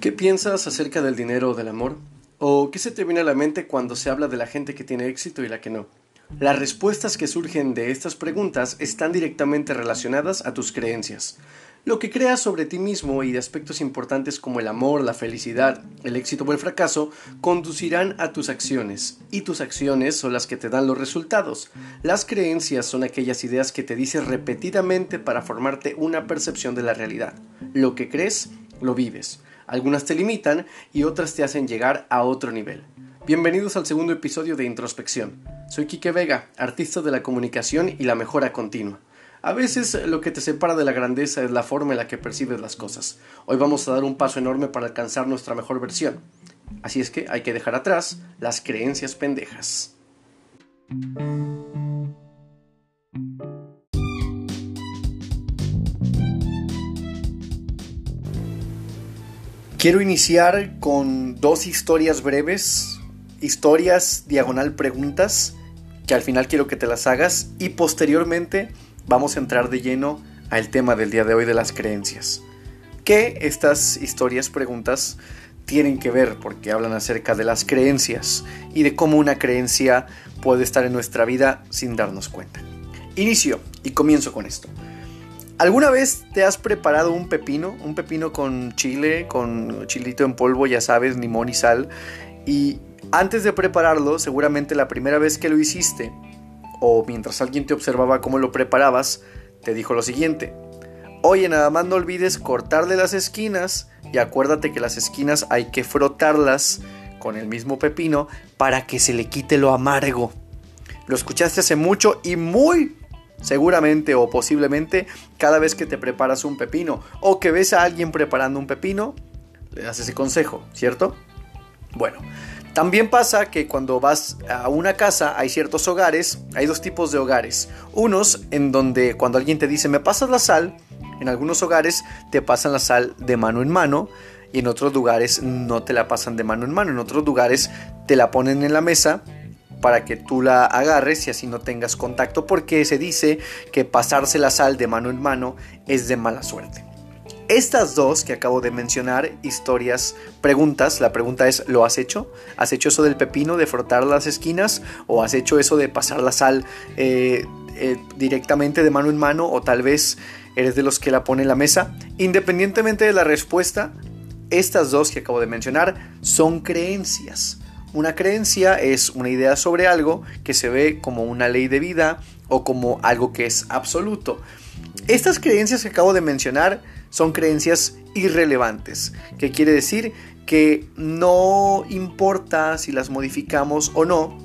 ¿Qué piensas acerca del dinero o del amor? ¿O qué se te viene a la mente cuando se habla de la gente que tiene éxito y la que no? Las respuestas que surgen de estas preguntas están directamente relacionadas a tus creencias. Lo que creas sobre ti mismo y de aspectos importantes como el amor, la felicidad, el éxito o el fracaso conducirán a tus acciones, y tus acciones son las que te dan los resultados. Las creencias son aquellas ideas que te dices repetidamente para formarte una percepción de la realidad. Lo que crees, lo vives. Algunas te limitan y otras te hacen llegar a otro nivel. Bienvenidos al segundo episodio de Introspección. Soy Quique Vega, artista de la comunicación y la mejora continua. A veces lo que te separa de la grandeza es la forma en la que percibes las cosas. Hoy vamos a dar un paso enorme para alcanzar nuestra mejor versión. Así es que hay que dejar atrás las creencias pendejas. Quiero iniciar con dos historias breves, historias diagonal preguntas, que al final quiero que te las hagas y posteriormente vamos a entrar de lleno al tema del día de hoy de las creencias. ¿Qué estas historias preguntas tienen que ver? Porque hablan acerca de las creencias y de cómo una creencia puede estar en nuestra vida sin darnos cuenta. Inicio y comienzo con esto. ¿Alguna vez te has preparado un pepino? Un pepino con chile, con chilito en polvo, ya sabes, limón y sal. Y antes de prepararlo, seguramente la primera vez que lo hiciste, o mientras alguien te observaba cómo lo preparabas, te dijo lo siguiente. Oye, nada más no olvides cortarle las esquinas y acuérdate que las esquinas hay que frotarlas con el mismo pepino para que se le quite lo amargo. Lo escuchaste hace mucho y muy Seguramente o posiblemente cada vez que te preparas un pepino o que ves a alguien preparando un pepino, le das ese consejo, ¿cierto? Bueno, también pasa que cuando vas a una casa hay ciertos hogares, hay dos tipos de hogares. Unos en donde cuando alguien te dice me pasas la sal, en algunos hogares te pasan la sal de mano en mano y en otros lugares no te la pasan de mano en mano. En otros lugares te la ponen en la mesa para que tú la agarres y así no tengas contacto porque se dice que pasarse la sal de mano en mano es de mala suerte. Estas dos que acabo de mencionar, historias, preguntas, la pregunta es, ¿lo has hecho? ¿Has hecho eso del pepino, de frotar las esquinas? ¿O has hecho eso de pasar la sal eh, eh, directamente de mano en mano? ¿O tal vez eres de los que la pone en la mesa? Independientemente de la respuesta, estas dos que acabo de mencionar son creencias. Una creencia es una idea sobre algo que se ve como una ley de vida o como algo que es absoluto. Estas creencias que acabo de mencionar son creencias irrelevantes, que quiere decir que no importa si las modificamos o no,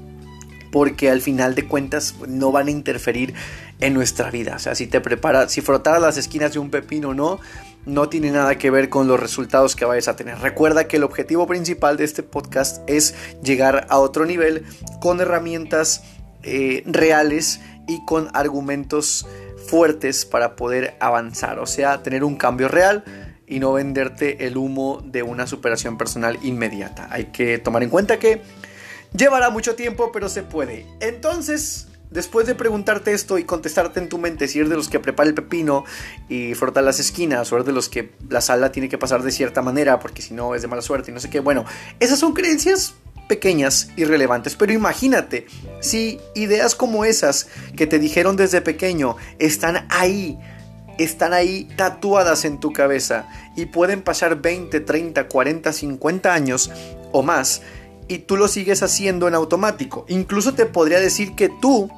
porque al final de cuentas no van a interferir en nuestra vida. O sea, si te preparas, si frotaras las esquinas de un pepino o no, no tiene nada que ver con los resultados que vayas a tener. Recuerda que el objetivo principal de este podcast es llegar a otro nivel con herramientas eh, reales y con argumentos fuertes para poder avanzar, o sea, tener un cambio real y no venderte el humo de una superación personal inmediata. Hay que tomar en cuenta que llevará mucho tiempo, pero se puede. Entonces, Después de preguntarte esto y contestarte en tu mente si eres de los que prepara el pepino y frota las esquinas o eres de los que la sala tiene que pasar de cierta manera porque si no es de mala suerte y no sé qué, bueno, esas son creencias pequeñas y relevantes, pero imagínate si ideas como esas que te dijeron desde pequeño están ahí, están ahí tatuadas en tu cabeza y pueden pasar 20, 30, 40, 50 años o más y tú lo sigues haciendo en automático. Incluso te podría decir que tú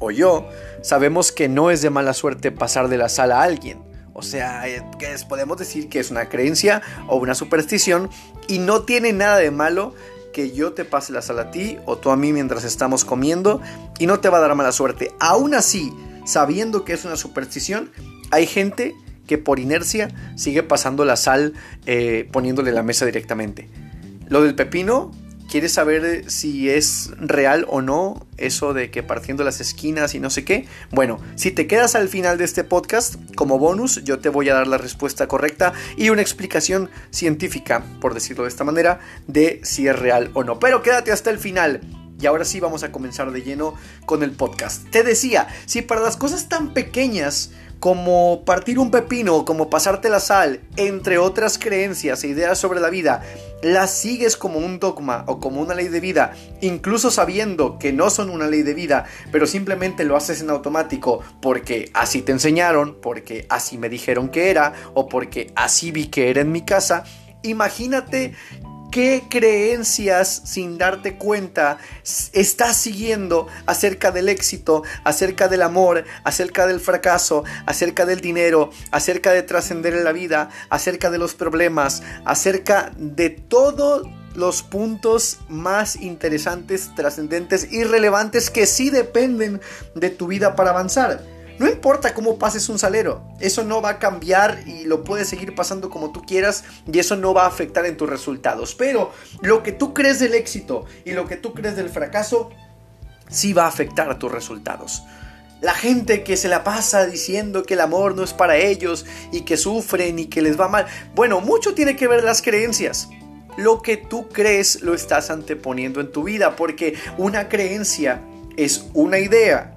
o yo sabemos que no es de mala suerte pasar de la sala a alguien. O sea, eh, podemos decir que es una creencia o una superstición y no tiene nada de malo que yo te pase la sala a ti o tú a mí mientras estamos comiendo y no te va a dar mala suerte. Aún así, sabiendo que es una superstición, hay gente que por inercia sigue pasando la sal eh, poniéndole la mesa directamente. Lo del pepino ¿Quieres saber si es real o no eso de que partiendo las esquinas y no sé qué? Bueno, si te quedas al final de este podcast, como bonus, yo te voy a dar la respuesta correcta y una explicación científica, por decirlo de esta manera, de si es real o no. Pero quédate hasta el final. Y ahora sí vamos a comenzar de lleno con el podcast. Te decía, si para las cosas tan pequeñas como partir un pepino, como pasarte la sal, entre otras creencias e ideas sobre la vida, las sigues como un dogma o como una ley de vida, incluso sabiendo que no son una ley de vida, pero simplemente lo haces en automático porque así te enseñaron, porque así me dijeron que era o porque así vi que era en mi casa, imagínate qué creencias sin darte cuenta estás siguiendo acerca del éxito, acerca del amor, acerca del fracaso, acerca del dinero, acerca de trascender en la vida, acerca de los problemas, acerca de todos los puntos más interesantes, trascendentes y relevantes que sí dependen de tu vida para avanzar. No importa cómo pases un salero, eso no va a cambiar y lo puedes seguir pasando como tú quieras y eso no va a afectar en tus resultados. Pero lo que tú crees del éxito y lo que tú crees del fracaso sí va a afectar a tus resultados. La gente que se la pasa diciendo que el amor no es para ellos y que sufren y que les va mal. Bueno, mucho tiene que ver las creencias. Lo que tú crees lo estás anteponiendo en tu vida porque una creencia es una idea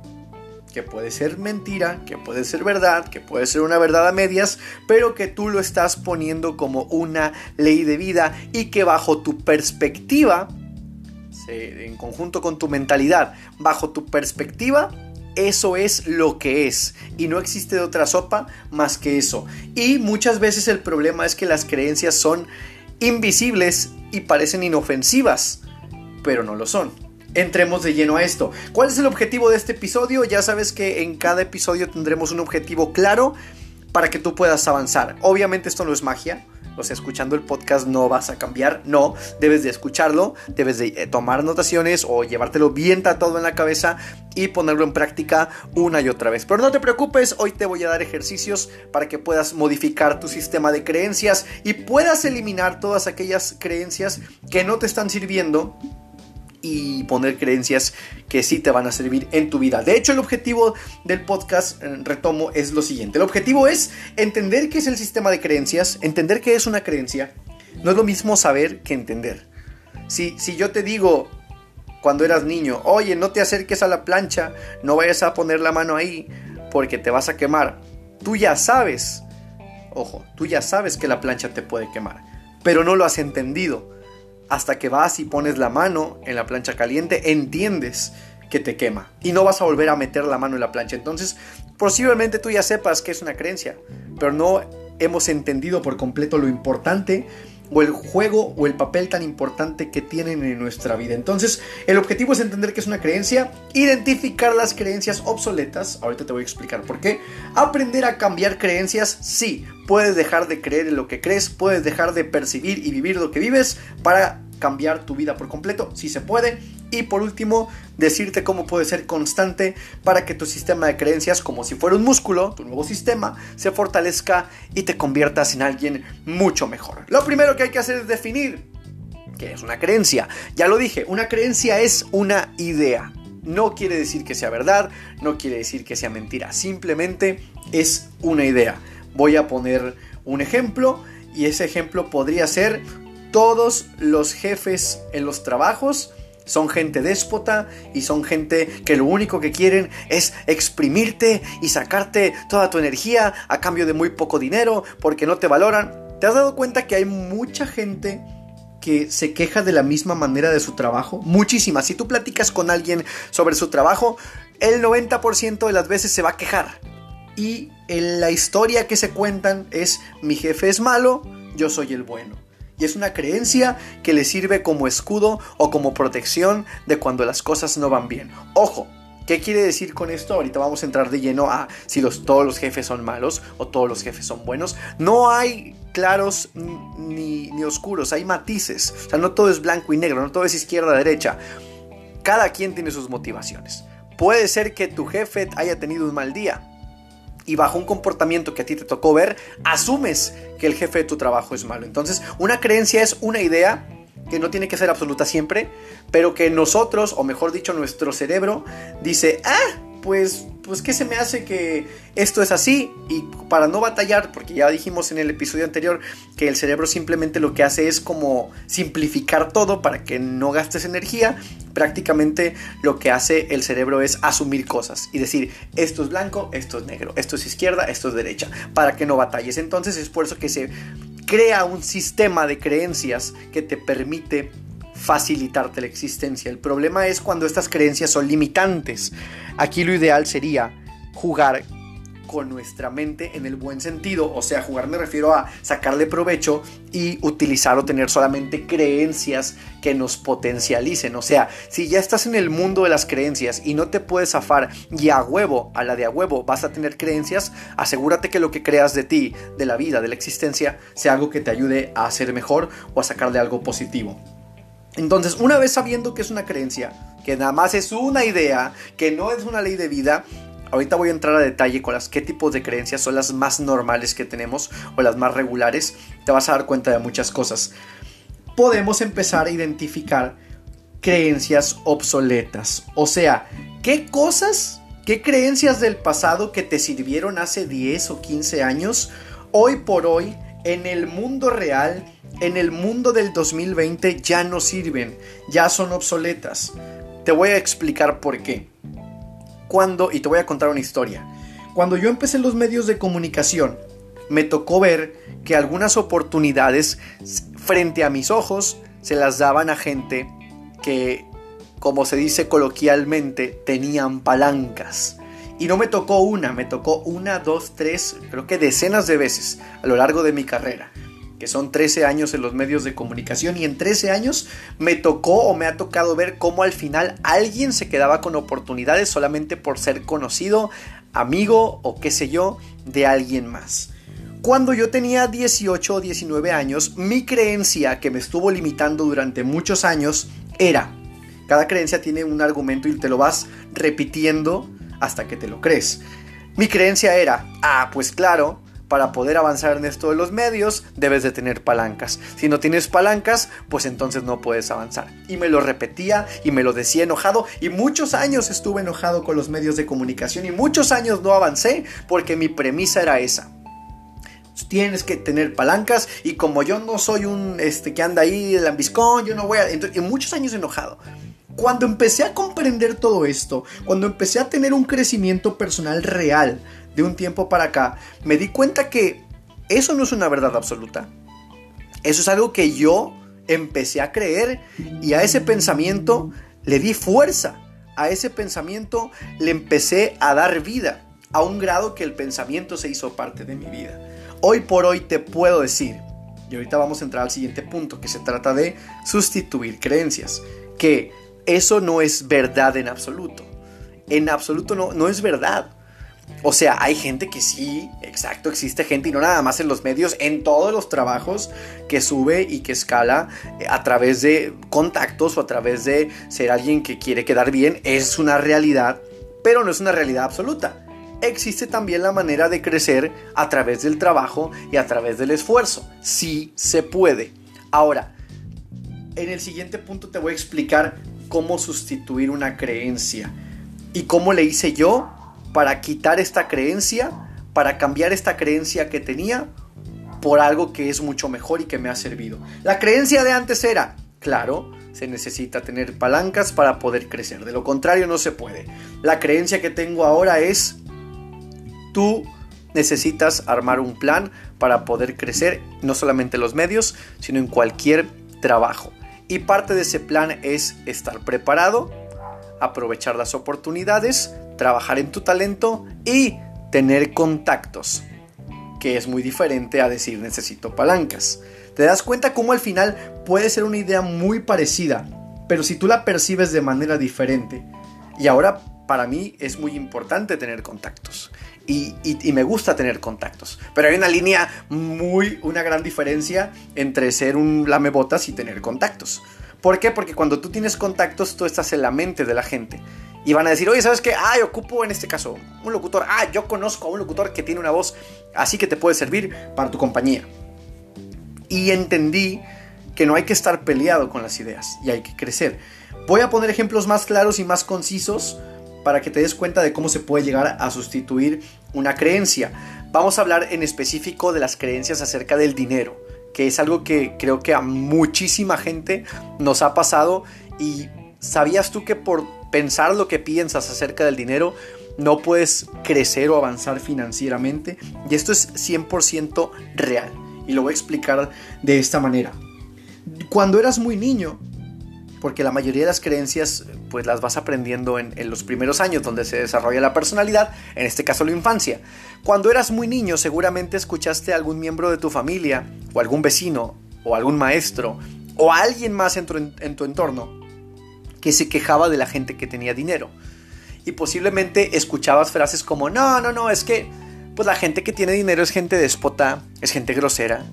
que puede ser mentira, que puede ser verdad, que puede ser una verdad a medias, pero que tú lo estás poniendo como una ley de vida y que bajo tu perspectiva, en conjunto con tu mentalidad, bajo tu perspectiva, eso es lo que es y no existe otra sopa más que eso. Y muchas veces el problema es que las creencias son invisibles y parecen inofensivas, pero no lo son entremos de lleno a esto. ¿Cuál es el objetivo de este episodio? Ya sabes que en cada episodio tendremos un objetivo claro para que tú puedas avanzar. Obviamente esto no es magia. O sea, escuchando el podcast no vas a cambiar, no, debes de escucharlo, debes de eh, tomar anotaciones o llevártelo bien tratado en la cabeza y ponerlo en práctica una y otra vez. Pero no te preocupes, hoy te voy a dar ejercicios para que puedas modificar tu sistema de creencias y puedas eliminar todas aquellas creencias que no te están sirviendo y poner creencias que sí te van a servir en tu vida. De hecho, el objetivo del podcast, eh, retomo, es lo siguiente. El objetivo es entender qué es el sistema de creencias, entender qué es una creencia. No es lo mismo saber que entender. Si, si yo te digo cuando eras niño, oye, no te acerques a la plancha, no vayas a poner la mano ahí porque te vas a quemar, tú ya sabes, ojo, tú ya sabes que la plancha te puede quemar, pero no lo has entendido hasta que vas y pones la mano en la plancha caliente, entiendes que te quema y no vas a volver a meter la mano en la plancha. Entonces, posiblemente tú ya sepas que es una creencia, pero no hemos entendido por completo lo importante o el juego o el papel tan importante que tienen en nuestra vida. Entonces, el objetivo es entender que es una creencia, identificar las creencias obsoletas, ahorita te voy a explicar por qué, aprender a cambiar creencias, sí, puedes dejar de creer en lo que crees, puedes dejar de percibir y vivir lo que vives para cambiar tu vida por completo, si se puede. Y por último, decirte cómo puedes ser constante para que tu sistema de creencias, como si fuera un músculo, tu nuevo sistema, se fortalezca y te conviertas en alguien mucho mejor. Lo primero que hay que hacer es definir qué es una creencia. Ya lo dije, una creencia es una idea. No quiere decir que sea verdad, no quiere decir que sea mentira, simplemente es una idea. Voy a poner un ejemplo y ese ejemplo podría ser todos los jefes en los trabajos son gente déspota y son gente que lo único que quieren es exprimirte y sacarte toda tu energía a cambio de muy poco dinero porque no te valoran. ¿Te has dado cuenta que hay mucha gente que se queja de la misma manera de su trabajo? Muchísima. Si tú platicas con alguien sobre su trabajo, el 90% de las veces se va a quejar. Y en la historia que se cuentan es mi jefe es malo, yo soy el bueno y es una creencia que le sirve como escudo o como protección de cuando las cosas no van bien. Ojo, ¿Qué quiere decir con esto? Ahorita vamos a entrar de lleno a si todos los jefes son malos o todos los jefes son buenos. No hay claros ni, ni oscuros, hay matices. O sea, no todo es blanco y negro, no todo es izquierda-derecha. Cada quien tiene sus motivaciones. Puede ser que tu jefe haya tenido un mal día, y bajo un comportamiento que a ti te tocó ver, asumes que el jefe de tu trabajo es malo. Entonces, una creencia es una idea que no tiene que ser absoluta siempre, pero que nosotros, o mejor dicho, nuestro cerebro, dice, ah, pues, pues, ¿qué se me hace que esto es así? Y para no batallar, porque ya dijimos en el episodio anterior que el cerebro simplemente lo que hace es como simplificar todo para que no gastes energía. Prácticamente lo que hace el cerebro es asumir cosas y decir, esto es blanco, esto es negro, esto es izquierda, esto es derecha, para que no batalles. Entonces es por eso que se crea un sistema de creencias que te permite facilitarte la existencia. El problema es cuando estas creencias son limitantes. Aquí lo ideal sería jugar con nuestra mente en el buen sentido. O sea, jugar me refiero a sacarle provecho y utilizar o tener solamente creencias que nos potencialicen. O sea, si ya estás en el mundo de las creencias y no te puedes zafar y a huevo, a la de a huevo, vas a tener creencias, asegúrate que lo que creas de ti, de la vida, de la existencia, sea algo que te ayude a ser mejor o a sacarle algo positivo. Entonces, una vez sabiendo que es una creencia, que nada más es una idea, que no es una ley de vida, Ahorita voy a entrar a detalle con las qué tipos de creencias son las más normales que tenemos o las más regulares. Te vas a dar cuenta de muchas cosas. Podemos empezar a identificar creencias obsoletas. O sea, ¿qué cosas, qué creencias del pasado que te sirvieron hace 10 o 15 años, hoy por hoy, en el mundo real, en el mundo del 2020, ya no sirven, ya son obsoletas? Te voy a explicar por qué cuando, y te voy a contar una historia, cuando yo empecé los medios de comunicación, me tocó ver que algunas oportunidades frente a mis ojos se las daban a gente que, como se dice coloquialmente, tenían palancas. Y no me tocó una, me tocó una, dos, tres, creo que decenas de veces a lo largo de mi carrera que son 13 años en los medios de comunicación y en 13 años me tocó o me ha tocado ver cómo al final alguien se quedaba con oportunidades solamente por ser conocido, amigo o qué sé yo de alguien más. Cuando yo tenía 18 o 19 años, mi creencia que me estuvo limitando durante muchos años era, cada creencia tiene un argumento y te lo vas repitiendo hasta que te lo crees. Mi creencia era, ah, pues claro, para poder avanzar en esto de los medios, debes de tener palancas. Si no tienes palancas, pues entonces no puedes avanzar. Y me lo repetía y me lo decía enojado y muchos años estuve enojado con los medios de comunicación y muchos años no avancé porque mi premisa era esa tienes que tener palancas y como yo no soy un este que anda ahí el ambiscón, yo no voy a entonces, y muchos años enojado. Cuando empecé a comprender todo esto, cuando empecé a tener un crecimiento personal real, de un tiempo para acá, me di cuenta que eso no es una verdad absoluta. Eso es algo que yo empecé a creer y a ese pensamiento le di fuerza. A ese pensamiento le empecé a dar vida, a un grado que el pensamiento se hizo parte de mi vida. Hoy por hoy te puedo decir, y ahorita vamos a entrar al siguiente punto, que se trata de sustituir creencias, que eso no es verdad en absoluto. En absoluto no, no es verdad. O sea, hay gente que sí, exacto, existe gente y no nada más en los medios, en todos los trabajos que sube y que escala eh, a través de contactos o a través de ser alguien que quiere quedar bien, es una realidad, pero no es una realidad absoluta. Existe también la manera de crecer a través del trabajo y a través del esfuerzo. Sí se puede. Ahora, en el siguiente punto te voy a explicar cómo sustituir una creencia y cómo le hice yo para quitar esta creencia, para cambiar esta creencia que tenía por algo que es mucho mejor y que me ha servido. La creencia de antes era, claro, se necesita tener palancas para poder crecer, de lo contrario no se puede. La creencia que tengo ahora es, tú necesitas armar un plan para poder crecer, no solamente en los medios, sino en cualquier trabajo. Y parte de ese plan es estar preparado, aprovechar las oportunidades, trabajar en tu talento y tener contactos, que es muy diferente a decir necesito palancas. Te das cuenta cómo al final puede ser una idea muy parecida, pero si tú la percibes de manera diferente. Y ahora para mí es muy importante tener contactos. Y, me gusta tener contactos. Pero hay una línea muy, una gran diferencia entre ser un lamebotas y tener contactos. ¿Por qué? Porque cuando tú tienes contactos, tú estás en la mente de la gente. Y van a decir, oye, ¿sabes qué? Ah, yo ocupo en este caso un locutor. Ah, yo conozco a un locutor que tiene una voz así que te puede servir para tu compañía. Y entendí que no hay que estar peleado con las ideas y hay que crecer. Voy a poner ejemplos más claros y más concisos para que te des cuenta de cómo se puede llegar a sustituir una creencia. Vamos a hablar en específico de las creencias acerca del dinero, que es algo que creo que a muchísima gente nos ha pasado y ¿sabías tú que por pensar lo que piensas acerca del dinero no puedes crecer o avanzar financieramente? Y esto es 100% real y lo voy a explicar de esta manera. Cuando eras muy niño, porque la mayoría de las creencias pues las vas aprendiendo en, los primeros años donde se desarrolla la personalidad, en este caso la infancia. Cuando eras muy niño seguramente escuchaste a algún miembro de tu familia o algún vecino o algún maestro o alguien más en tu, en tu entorno que se quejaba de la gente que tenía dinero. Y posiblemente escuchabas frases como, no, no, no, es que pues la gente que tiene dinero es gente déspota, es gente grosera,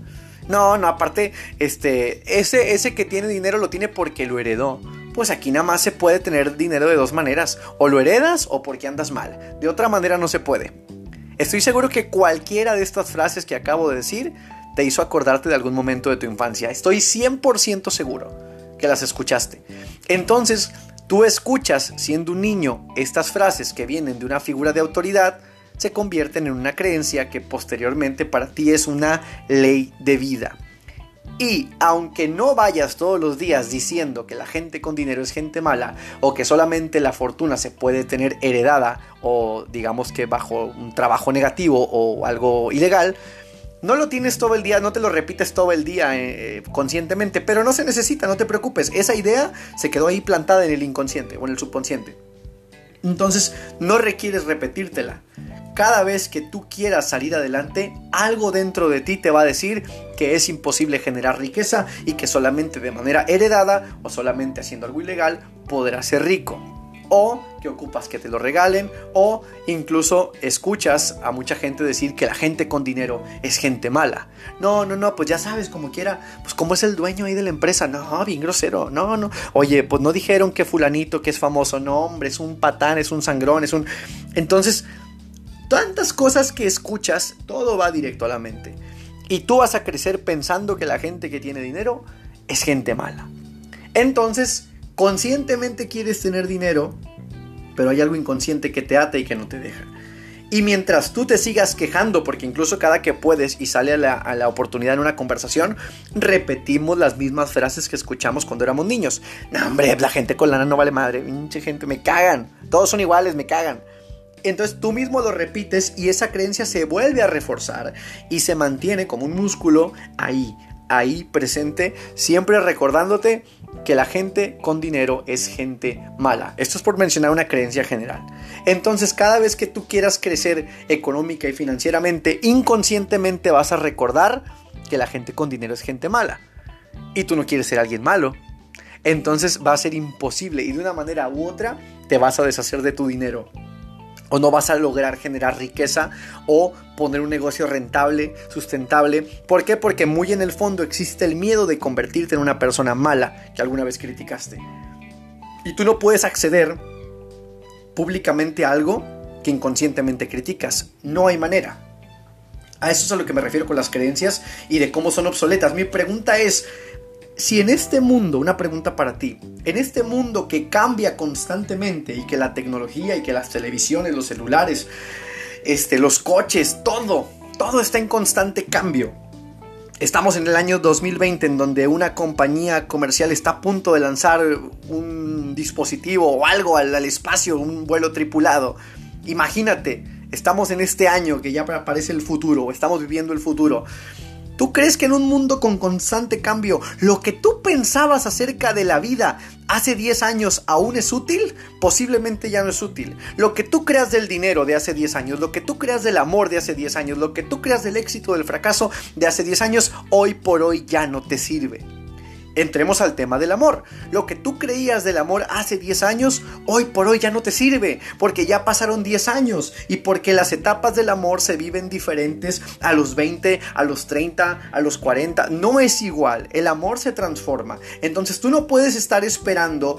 no, no, aparte, este, ese, ese que tiene dinero lo tiene porque lo heredó. Pues aquí nada más se puede tener dinero de dos maneras. O lo heredas o porque andas mal. De otra manera no se puede. Estoy seguro que cualquiera de estas frases que acabo de decir te hizo acordarte de algún momento de tu infancia. Estoy 100% seguro que las escuchaste. Entonces, tú escuchas siendo un niño estas frases que vienen de una figura de autoridad se convierten en una creencia que posteriormente para ti es una ley de vida. Y aunque no vayas todos los días diciendo que la gente con dinero es gente mala o que solamente la fortuna se puede tener heredada o digamos que bajo un trabajo negativo o algo ilegal, no lo tienes todo el día, no te lo repites todo el día eh, conscientemente, pero no se necesita, no te preocupes. Esa idea se quedó ahí plantada en el inconsciente o en el subconsciente. Entonces no requieres repetírtela cada vez que tú quieras salir adelante, algo dentro de ti te va a decir que es imposible generar riqueza y que solamente de manera heredada o solamente haciendo algo ilegal podrás ser rico. O que ocupas que te lo regalen o incluso escuchas a mucha gente decir que la gente con dinero es gente mala. No, no, no, pues ya sabes, como quiera, pues como es el dueño ahí de la empresa, no, bien grosero, no, no. Oye, pues no dijeron que fulanito que es famoso, no, hombre, es un patán, es un sangrón, es un... Entonces, tantas cosas que escuchas, todo va directo a la mente. Y tú vas a crecer pensando que la gente que tiene dinero es gente mala. Entonces, conscientemente quieres tener dinero, pero hay algo inconsciente que te ata y que no te deja. Y mientras tú te sigas quejando, porque incluso cada que puedes y sale a la, oportunidad en una conversación, repetimos las mismas frases que escuchamos cuando éramos niños. No, hombre, la gente con lana no vale madre, pinche gente, me cagan. Todos son iguales, me cagan. Entonces tú mismo lo repites y esa creencia se vuelve a reforzar y se mantiene como un músculo ahí, ahí presente, siempre recordándote que la gente con dinero es gente mala. Esto es por mencionar una creencia general. Entonces cada vez que tú quieras crecer económica y financieramente, inconscientemente vas a recordar que la gente con dinero es gente mala. Y tú no quieres ser alguien malo. Entonces va a ser imposible y de una manera u otra te vas a deshacer de tu dinero o no vas a lograr generar riqueza o poner un negocio rentable, sustentable. ¿Por qué? Porque muy en el fondo existe el miedo de convertirte en una persona mala que alguna vez criticaste. Y tú no puedes acceder públicamente a algo que inconscientemente criticas. No hay manera. A eso es a lo que me refiero con las creencias y de cómo son obsoletas. Mi pregunta es, si en este mundo, una pregunta para ti, en este mundo que cambia constantemente y que la tecnología y que las televisiones, los celulares, este, los coches, todo, todo está en constante cambio. Estamos en el año 2020 en donde una compañía comercial está a punto de lanzar un dispositivo o algo al, al espacio, un vuelo tripulado. Imagínate, estamos en este año que ya aparece el futuro, estamos viviendo el futuro. ¿Tú crees que en un mundo con constante cambio, lo que tú pensabas acerca de la vida hace 10 años aún es útil? Posiblemente ya no es útil. Lo que tú creas del dinero de hace 10 años, lo que tú creas del amor de hace 10 años, lo que tú creas del éxito, del fracaso de hace 10 años, hoy por hoy ya no te sirve. Entremos al tema del amor. Lo que tú creías del amor hace 10 años, hoy por hoy ya no te sirve, porque ya pasaron 10 años y porque las etapas del amor se viven diferentes a los 20, a los 30, a los 40. No es igual, el amor se transforma. Entonces tú no puedes estar esperando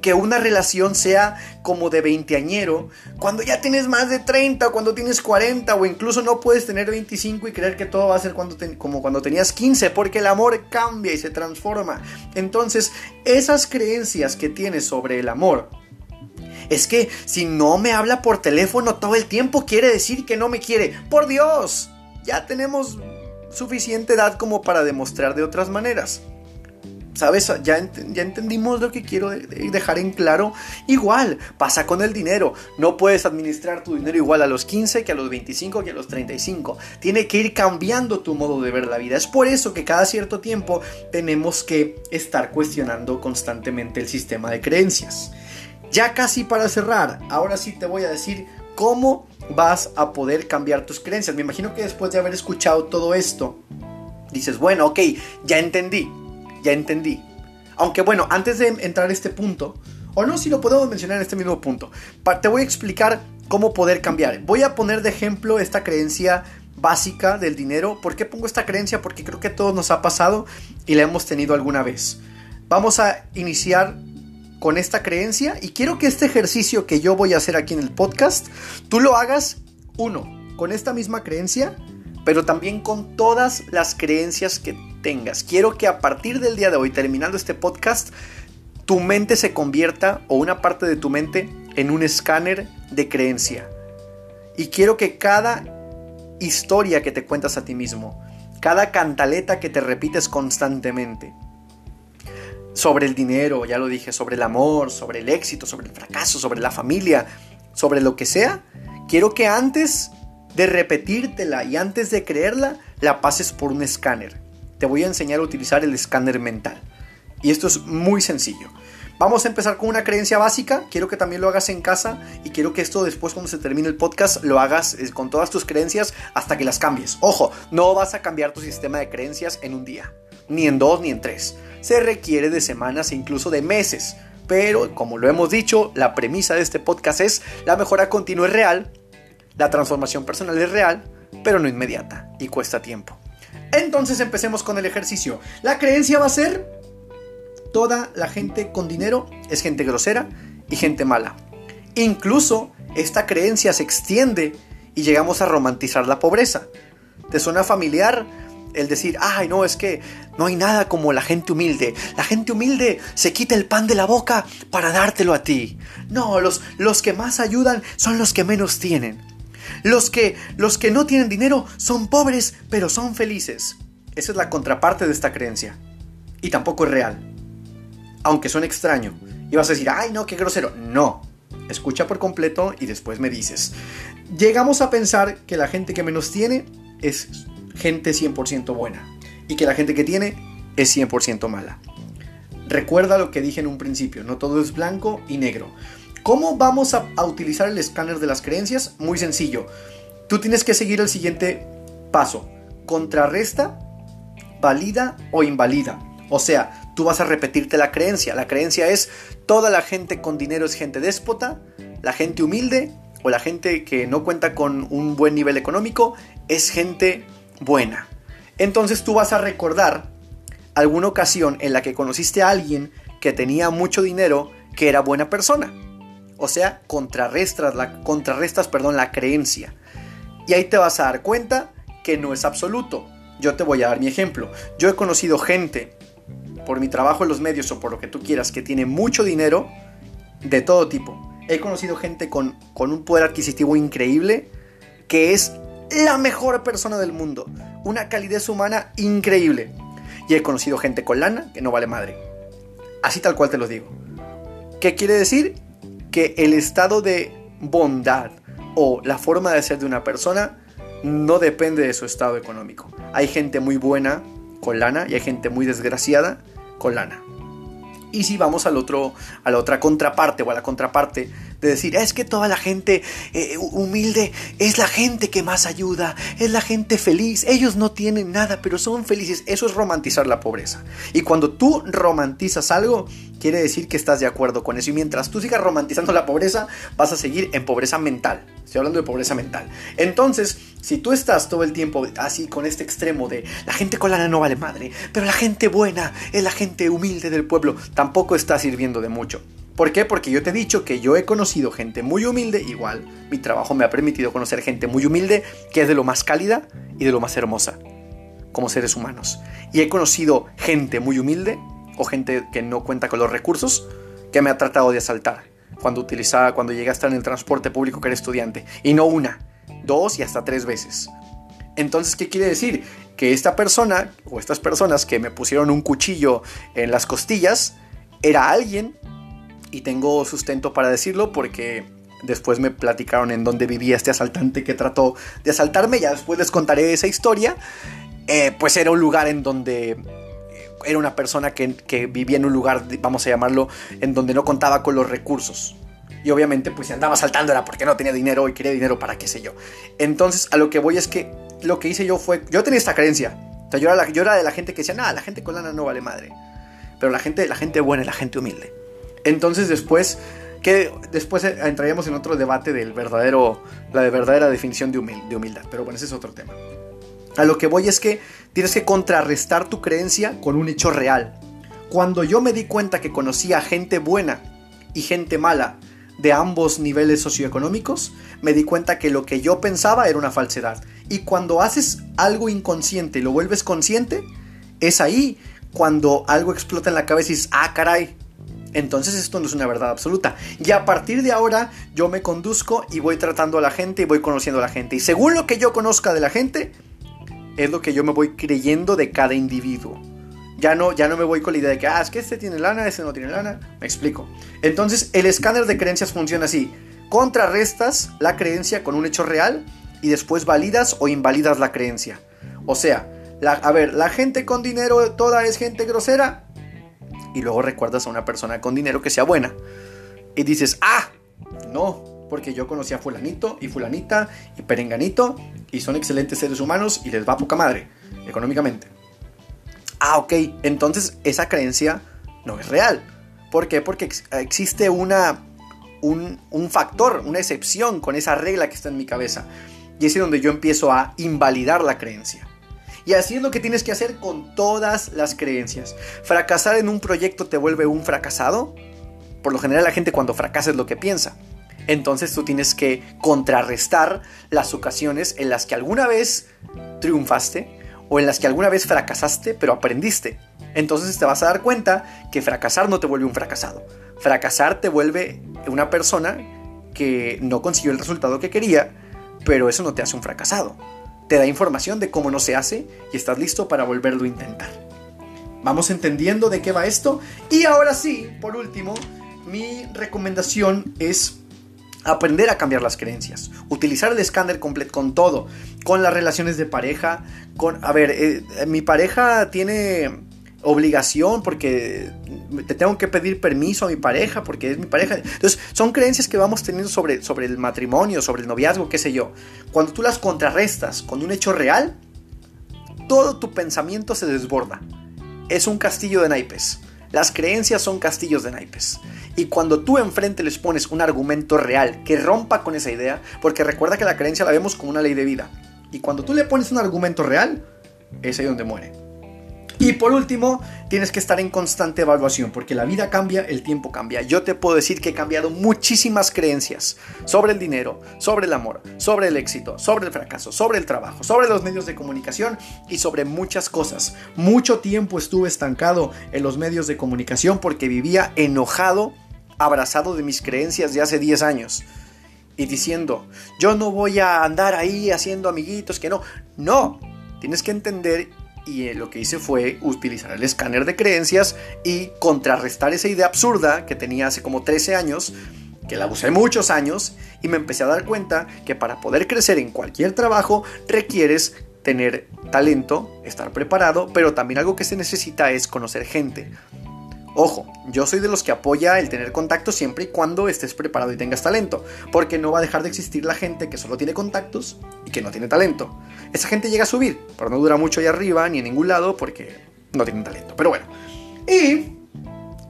que una relación sea como de veinteañero, cuando ya tienes más de 30, cuando tienes 40 o incluso no puedes tener 25 y creer que todo va a ser cuando como cuando tenías 15, porque el amor cambia y se transforma. Entonces, esas creencias que tienes sobre el amor Es que si no me habla por teléfono todo el tiempo quiere decir que no me quiere. Por Dios, ya tenemos suficiente edad como para demostrar de otras maneras. ¿Sabes? Ya, ya entendimos lo que quiero dejar en claro. Igual, pasa con el dinero. No puedes administrar tu dinero igual a los 15 que a los 25 que a los 35. Tiene que ir cambiando tu modo de ver la vida. Es por eso que cada cierto tiempo tenemos que estar cuestionando constantemente el sistema de creencias. Ya casi para cerrar, ahora sí te voy a decir cómo vas a poder cambiar tus creencias. Me imagino que después de haber escuchado todo esto, dices, bueno, ok, ya entendí ya entendí. Aunque bueno, antes de entrar a este punto, o no, si lo podemos mencionar en este mismo punto, te voy a explicar cómo poder cambiar. Voy a poner de ejemplo esta creencia básica del dinero. ¿Por qué pongo esta creencia? Porque creo que a todos nos ha pasado y la hemos tenido alguna vez. Vamos a iniciar con esta creencia y quiero que este ejercicio que yo voy a hacer aquí en el podcast, tú lo hagas, uno, con esta misma creencia, pero también con todas las creencias que tengas. Quiero que a partir del día de hoy, terminando este podcast, tu mente se convierta, o una parte de tu mente, en un escáner de creencia. Y quiero que cada historia que te cuentas a ti mismo, cada cantaleta que te repites constantemente, sobre el dinero, ya lo dije, sobre el amor, sobre el éxito, sobre el fracaso, sobre la familia, sobre lo que sea, quiero que antes de repetírtela y antes de creerla, la pases por un escáner te voy a enseñar a utilizar el escáner mental. Y esto es muy sencillo. Vamos a empezar con una creencia básica. Quiero que también lo hagas en casa y quiero que esto después cuando se termine el podcast lo hagas eh, con todas tus creencias hasta que las cambies. Ojo, no vas a cambiar tu sistema de creencias en un día, ni en dos, ni en tres. Se requiere de semanas e incluso de meses. Pero como lo hemos dicho, la premisa de este podcast es la mejora continua es real, la transformación personal es real, pero no inmediata y cuesta tiempo. Entonces empecemos con el ejercicio. La creencia va a ser, toda la gente con dinero es gente grosera y gente mala. Incluso esta creencia se extiende y llegamos a romantizar la pobreza. ¿Te suena familiar? El decir, ay, no, es que no hay nada como la gente humilde. La gente humilde se quita el pan de la boca para dártelo a ti. No, los, los que más ayudan son los que menos tienen. Los que, los que no tienen dinero son pobres, pero son felices. Esa es la contraparte de esta creencia. Y tampoco es real. Aunque suene extraño. Y vas a decir, ay, no, qué grosero. No. Escucha por completo y después me dices. Llegamos a pensar que la gente que menos tiene es gente 100% buena. Y que la gente que tiene es 100% mala. Recuerda lo que dije en un principio, no todo es blanco y negro. ¿Cómo vamos a, utilizar el escáner de las creencias? Muy sencillo. Tú tienes que seguir el siguiente paso. Contrarresta, valida o invalida. O sea, tú vas a repetirte la creencia. La creencia es toda la gente con dinero es gente déspota, la gente humilde o la gente que no cuenta con un buen nivel económico es gente buena. Entonces tú vas a recordar alguna ocasión en la que conociste a alguien que tenía mucho dinero que era buena persona. O sea, contrarrestas la, contrarrestas, perdón, la creencia. Y ahí te vas a dar cuenta que no es absoluto. Yo te voy a dar mi ejemplo. Yo he conocido gente, por mi trabajo en los medios o por lo que tú quieras, que tiene mucho dinero de todo tipo. He conocido gente con, con un poder adquisitivo increíble, que es la mejor persona del mundo. Una calidez humana increíble. Y he conocido gente con lana que no vale madre. Así tal cual te lo digo. ¿Qué quiere decir? Que el estado de bondad o la forma de ser de una persona no depende de su estado económico. Hay gente muy buena con lana y hay gente muy desgraciada con lana. Y si vamos al otro, a la otra contraparte o a la contraparte de decir, es que toda la gente eh, humilde es la gente que más ayuda, es la gente feliz, ellos no tienen nada, pero son felices. Eso es romantizar la pobreza. Y cuando tú romantizas algo, quiere decir que estás de acuerdo con eso. Y mientras tú sigas romantizando la pobreza, vas a seguir en pobreza mental. Estoy hablando de pobreza mental. Entonces, si tú estás todo el tiempo así con este extremo de la gente con lana no vale madre, pero la gente buena es la gente humilde del pueblo, tampoco está sirviendo de mucho. ¿Por qué? Porque yo te he dicho que yo he conocido gente muy humilde, igual mi trabajo me ha permitido conocer gente muy humilde, que es de lo más cálida y de lo más hermosa, como seres humanos. Y he conocido gente muy humilde, o gente que no cuenta con los recursos, que me ha tratado de asaltar. cuando utilizaba, cuando llegué a estar en el transporte público que era estudiante. Y no una, dos y hasta tres veces. Entonces, ¿qué quiere decir? Que esta persona o estas personas que me pusieron un cuchillo en las costillas era alguien, y tengo sustento para decirlo porque después me platicaron en dónde vivía este asaltante que trató de asaltarme, ya después les contaré esa historia, eh, pues era un lugar en donde eh, era una persona que, vivía en un lugar, vamos a llamarlo, en donde no contaba con los recursos. Y obviamente, pues si andaba saltando era porque no tenía dinero y quería dinero para qué sé yo. Entonces, a lo que voy es que lo que hice yo fue, yo tenía esta creencia. O sea, yo, era yo era de la gente que decía, nada, la gente con lana no vale madre. Pero la gente, la gente buena y la gente humilde. Entonces después, que después entraríamos en otro debate del verdadero, la de verdadera definición de, de humildad. Pero bueno, ese es otro tema. A lo que voy es que tienes que contrarrestar tu creencia con un hecho real. Cuando yo me di cuenta que conocía gente buena y gente mala, de ambos niveles socioeconómicos, me di cuenta que lo que yo pensaba era una falsedad. Y cuando haces algo inconsciente y lo vuelves consciente, es ahí cuando algo explota en la cabeza y dices, ah, caray. Entonces esto no es una verdad absoluta. Y a partir de ahora yo me conduzco y voy tratando a la gente y voy conociendo a la gente. Y según lo que yo conozca de la gente, es lo que yo me voy creyendo de cada individuo. Ya no, ya no me voy con la idea de que, ah, es que este tiene lana, este no tiene lana. Me explico. Entonces, el escáner de creencias funciona así. Contrarrestas la creencia con un hecho real y después validas o invalidas la creencia. O sea, a ver, la gente con dinero toda es gente grosera. Y luego recuerdas a una persona con dinero que sea buena. Y dices, ah, no, porque yo conocí a fulanito y fulanita y perenganito y son excelentes seres humanos y les va poca madre, económicamente. Ah, ok, entonces esa creencia no es real. ¿Por qué? Porque existe una, un, un, factor, una excepción con esa regla que está en mi cabeza. Y es donde yo empiezo a invalidar la creencia. Y así es lo que tienes que hacer con todas las creencias. ¿Fracasar en un proyecto te vuelve un fracasado? Por lo general la gente cuando fracasa es lo que piensa. Entonces tú tienes que contrarrestar las ocasiones en las que alguna vez triunfaste o en las que alguna vez fracasaste pero aprendiste. Entonces te vas a dar cuenta que fracasar no te vuelve un fracasado. Fracasar te vuelve una persona que no consiguió el resultado que quería, pero eso no te hace un fracasado. Te da información de cómo no se hace y estás listo para volverlo a intentar. Vamos entendiendo de qué va esto. Y ahora sí, por último, mi recomendación es aprender a cambiar las creencias, utilizar el escáner completo con todo, con las relaciones de pareja, con, a ver, eh, mi pareja tiene obligación porque te tengo que pedir permiso a mi pareja porque es mi pareja. Entonces, son creencias que vamos teniendo sobre, sobre el matrimonio, sobre el noviazgo, qué sé yo. Cuando tú las contrarrestas con un hecho real, todo tu pensamiento se desborda. Es un castillo de naipes. Las creencias son castillos de naipes. Y cuando tú enfrente les pones un argumento real que rompa con esa idea, porque recuerda que la creencia la vemos como una ley de vida. Y cuando tú le pones un argumento real, es ahí donde muere. Y por último, tienes que estar en constante evaluación, porque la vida cambia, el tiempo cambia. Yo te puedo decir que he cambiado muchísimas creencias sobre el dinero, sobre el amor, sobre el éxito, sobre el fracaso, sobre el trabajo, sobre los medios de comunicación y sobre muchas cosas. Mucho tiempo estuve estancado en los medios de comunicación porque vivía enojado, abrazado de mis creencias de hace 10 años y diciendo, yo no voy a andar ahí haciendo amiguitos, que no. No, tienes que entender y eh, lo que hice fue utilizar el escáner de creencias y contrarrestar esa idea absurda que tenía hace como 13 años, que la usé muchos años y me empecé a dar cuenta que para poder crecer en cualquier trabajo requieres tener talento, estar preparado, pero también algo que se necesita es conocer gente. Ojo, yo soy de los que apoya el tener contactos siempre y cuando estés preparado y tengas talento, porque no va a dejar de existir la gente que solo tiene contactos y que no tiene talento. Esa gente llega a subir, pero no dura mucho ahí arriba ni en ningún lado porque no tienen talento. Pero bueno, y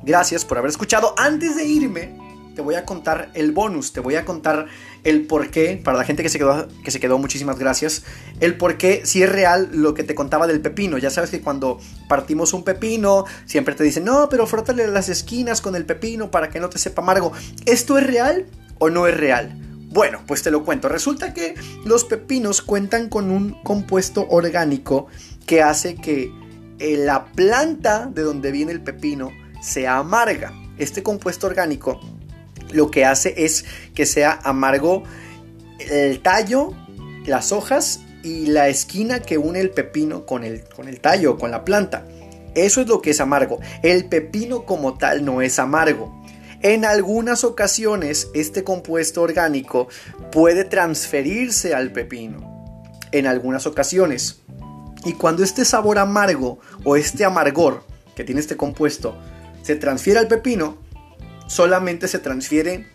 gracias por haber escuchado. Antes de irme, te voy a contar el bonus, te voy a contar el por qué, para la gente que se quedó, que se quedó, muchísimas gracias, el por qué si es real lo que te contaba del pepino. Ya sabes que cuando partimos un pepino, siempre te dicen, no, pero frótale las esquinas con el pepino para que no te sepa amargo. ¿Esto es real o no es real? Bueno, pues te lo cuento. Resulta que los pepinos cuentan con un compuesto orgánico que hace que eh, la planta de donde viene el pepino sea amarga. Este compuesto orgánico lo que hace es que sea amargo el tallo, las hojas y la esquina que une el pepino con el, con el tallo, con la planta. Eso es lo que es amargo. El pepino como tal no es amargo. En algunas ocasiones este compuesto orgánico puede transferirse al pepino. En algunas ocasiones. Y cuando este sabor amargo o este amargor que tiene este compuesto se transfiere al pepino, solamente se transfiere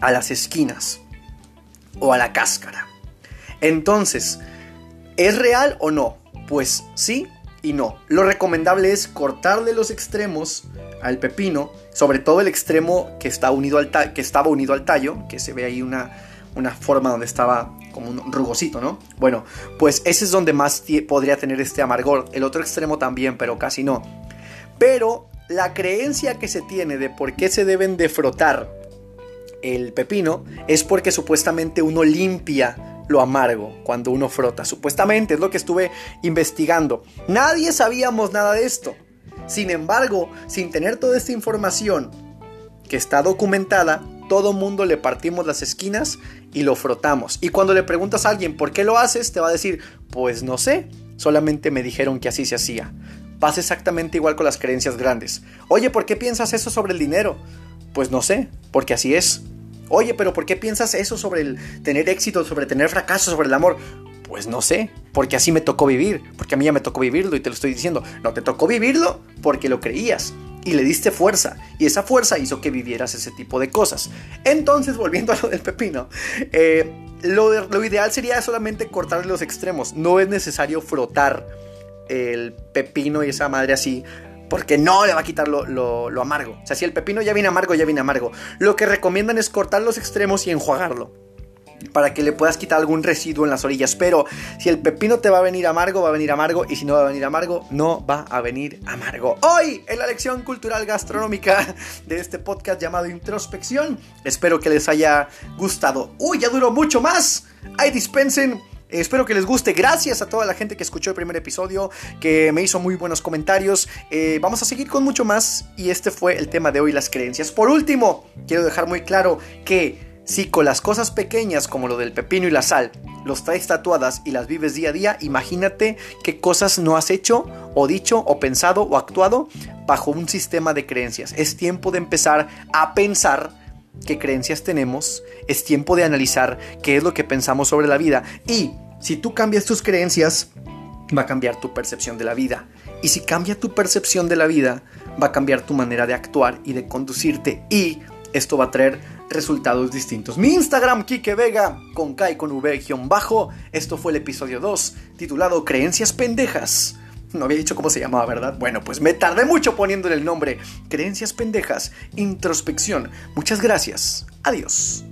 a las esquinas o a la cáscara. Entonces, ¿es real o no? Pues sí y no. Lo recomendable es cortarle los extremos al pepino, sobre todo el extremo que, está unido al que estaba unido al tallo, que se ve ahí una, una forma donde estaba como un rugosito, ¿no? Bueno, pues ese es donde más podría tener este amargor. El otro extremo también, pero casi no. Pero la creencia que se tiene de por qué se deben de frotar el pepino es porque supuestamente uno limpia lo amargo cuando uno frota. Supuestamente es lo que estuve investigando. Nadie sabíamos nada de esto. Sin embargo, sin tener toda esta información que está documentada, todo mundo le partimos las esquinas y lo frotamos. Y cuando le preguntas a alguien por qué lo haces, te va a decir, pues no sé, solamente me dijeron que así se hacía. Pasa exactamente igual con las creencias grandes. Oye, ¿por qué piensas eso sobre el dinero? Pues no sé, porque así es. Oye, pero ¿por qué piensas eso sobre el tener éxito, sobre tener fracaso, sobre el amor? Pues no sé, porque así me tocó vivir, porque a mí ya me tocó vivirlo y te lo estoy diciendo. No te tocó vivirlo porque lo creías y le diste fuerza y esa fuerza hizo que vivieras ese tipo de cosas. Entonces, volviendo a lo del pepino, eh, lo, lo, ideal sería solamente cortar los extremos. No es necesario frotar el pepino y esa madre así porque no le va a quitar lo, amargo. O sea, si el pepino ya viene amargo, ya viene amargo. Lo que recomiendan es cortar los extremos y enjuagarlo para que le puedas quitar algún residuo en las orillas. Pero si el pepino te va a venir amargo, va a venir amargo. Y si no va a venir amargo, no va a venir amargo. Hoy, en la lección cultural gastronómica de este podcast llamado Introspección, espero que les haya gustado. Uy, ya duró mucho más. Ay, dispensen Espero que les guste. Gracias a toda la gente que escuchó el primer episodio, que me hizo muy buenos comentarios. Eh, vamos a seguir con mucho más y este fue el tema de hoy, las creencias. Por último, quiero dejar muy claro que si con las cosas pequeñas como lo del pepino y la sal los traes tatuadas y las vives día a día, imagínate qué cosas no has hecho o dicho o pensado o actuado bajo un sistema de creencias. Es tiempo de empezar a pensar qué creencias tenemos, es tiempo de analizar qué es lo que pensamos sobre la vida y si tú cambias tus creencias, va a cambiar tu percepción de la vida. Y si cambia tu percepción de la vida, va a cambiar tu manera de actuar y de conducirte y esto va a traer resultados distintos. Mi Instagram, Kike Vega, con K y con V bajo. Esto fue el episodio 2, titulado Creencias Pendejas. No había dicho cómo se llamaba, ¿verdad? Bueno, pues me tardé mucho poniéndole el nombre. Creencias pendejas, introspección. Muchas gracias. Adiós.